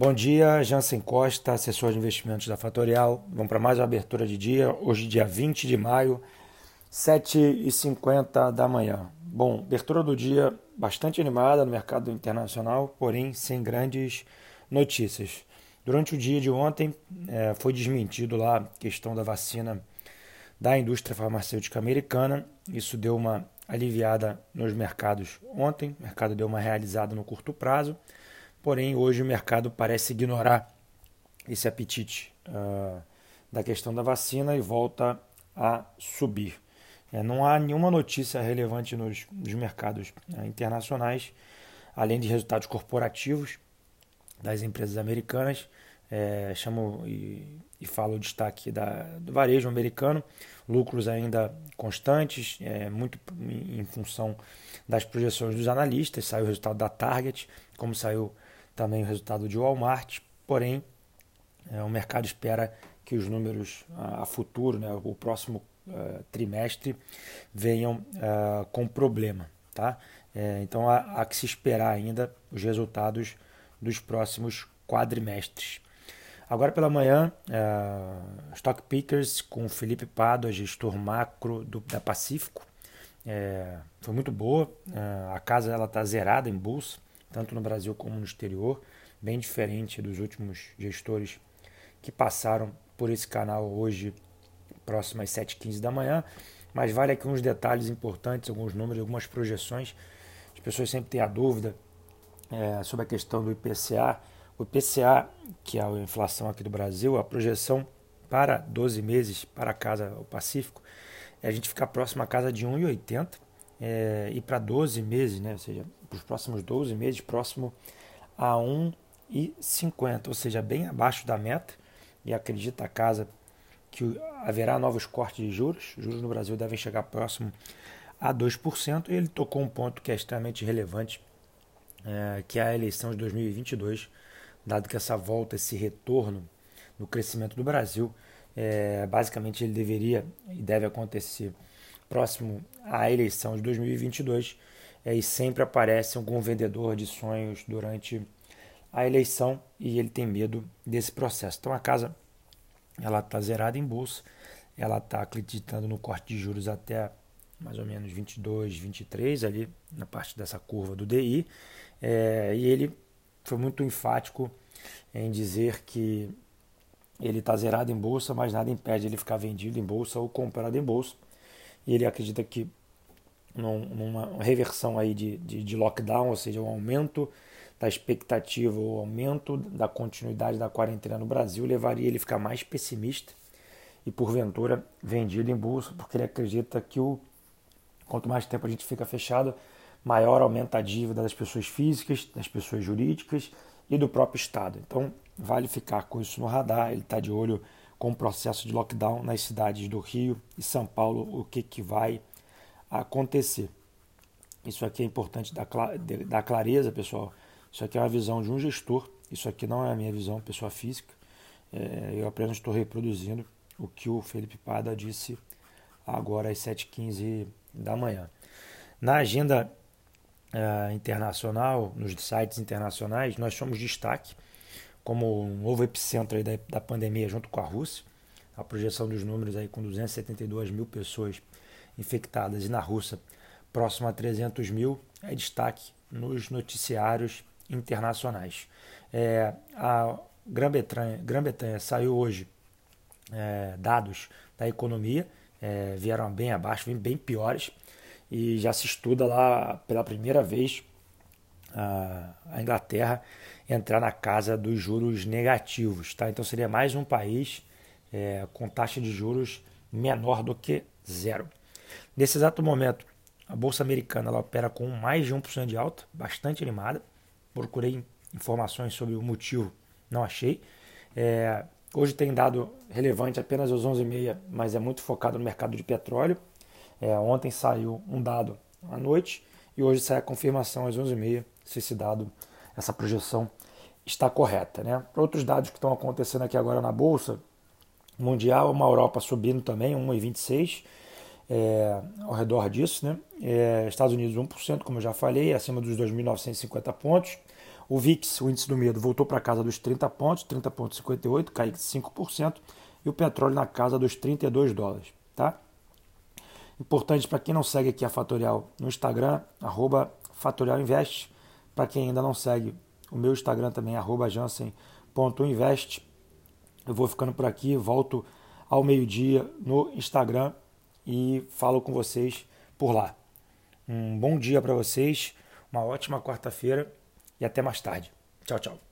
Bom dia, Jansen Costa, assessor de investimentos da Fatorial. Vamos para mais uma abertura de dia, hoje dia 20 de maio, 7h50 da manhã. Bom, abertura do dia bastante animada no mercado internacional, porém sem grandes notícias. Durante o dia de ontem é, foi desmentido lá a questão da vacina da indústria farmacêutica americana. Isso deu uma aliviada nos mercados ontem, o mercado deu uma realizada no curto prazo porém hoje o mercado parece ignorar esse apetite uh, da questão da vacina e volta a subir. É, não há nenhuma notícia relevante nos, nos mercados né, internacionais, além de resultados corporativos das empresas americanas. É, chamo e, e falo o destaque da, do varejo americano, lucros ainda constantes, é, muito em, função das projeções dos analistas. Saiu o resultado da Target, como saiu também o resultado de Walmart, porém é, o mercado espera que os números a, a futuro, né, o próximo uh, trimestre, venham uh, com problema. Tá? É, então há, há, que se esperar ainda os resultados dos próximos quadrimestres. Agora pela manhã, uh, Stock Pickers com Felipe Pado, gestor macro do, da Pacífico. É, foi muito boa. a casa ela está zerada em bolsa tanto no Brasil como no exterior, bem diferente dos últimos gestores que passaram por esse canal hoje, próximo às 7h15 da manhã. Mas vale aqui uns detalhes importantes, alguns números, algumas projeções. As pessoas sempre têm a dúvida é, sobre a questão do IPCA. O IPCA, que é a inflação aqui do Brasil, a projeção para 12 meses para a casa o Pacífico, é a gente ficar próximo à casa de 1,80 é, e para 12 meses, né, ou seja, os próximos 12 meses, próximo a 1,50, ou seja, bem abaixo da meta. E acredita a casa que haverá novos cortes de juros. Os juros no Brasil devem chegar próximo a 2%. E ele tocou um ponto que é extremamente relevante, é, que é a eleição de 2022, dado que essa volta, esse retorno no crescimento do Brasil, é, basicamente ele deveria e deve acontecer próximo à eleição de 2022 é, e sempre aparece algum vendedor de sonhos durante a eleição e ele tem medo desse processo. Então a casa ela está zerada em bolsa, ela está acreditando no corte de juros até mais ou menos 22, 23 ali na parte dessa curva do DI é, e ele foi muito enfático em dizer que ele está zerado em bolsa, mas nada impede ele ficar vendido em bolsa ou comprado em bolsa. E ele acredita que numa reversão aí de, de, de lockdown, ou seja, um aumento da expectativa, o aumento da continuidade da quarentena no Brasil levaria ele a ficar mais pessimista e porventura vendido em bolsa, porque ele acredita que o quanto mais tempo a gente fica fechado, maior aumenta a dívida das pessoas físicas, das pessoas jurídicas e do próprio Estado. Então, vale ficar com isso no radar. Ele está de olho com o processo de lockdown nas cidades do Rio e São Paulo, o que, que vai acontecer. Isso aqui é importante dar clareza, pessoal. Isso aqui é uma visão de um gestor. Isso aqui não é a minha visão, pessoa física. É, eu apenas estou reproduzindo o que o Felipe Pada disse agora às 7h15 da manhã. Na agenda uh, internacional, nos sites internacionais, nós somos destaque como um novo epicentro da, da pandemia junto com a Rússia. A projeção dos números aí com 272 mil pessoas infectadas e na Rússia próximo a 300 mil é destaque nos noticiários internacionais. É, a Grã-Bretanha Grã saiu hoje é, dados da economia, é, vieram bem abaixo, vêm bem piores, e já se estuda lá pela primeira vez a, a Inglaterra entrar na casa dos juros negativos. Tá? Então seria mais um país é, com taxa de juros menor do que zero. Nesse exato momento, a Bolsa Americana ela opera com mais de 1% de alta, bastante animada. Procurei informações sobre o motivo, não achei. É, hoje tem dado relevante apenas às 11h30, mas é muito focado no mercado de petróleo. É, ontem saiu um dado à noite e hoje sai a confirmação às 11h30 se esse dado, essa projeção está correta. Né? Outros dados que estão acontecendo aqui agora na Bolsa Mundial, uma Europa subindo também, 1,26% é, ao redor disso. Né? É, Estados Unidos 1%, como eu já falei, acima dos 2.950 pontos. O VIX, o índice do medo, voltou para casa dos 30 pontos, 30,58, caiu 5%, e o petróleo na casa dos 32 dólares, tá? Importante para quem não segue aqui a Fatorial no Instagram, arroba Fatorial Invest. Para quem ainda não segue, o meu Instagram também arroba jansen.invest. Eu vou ficando por aqui, volto ao meio-dia no Instagram e falo com vocês por lá. Um bom dia para vocês, uma ótima quarta-feira e até mais tarde. Tchau, tchau.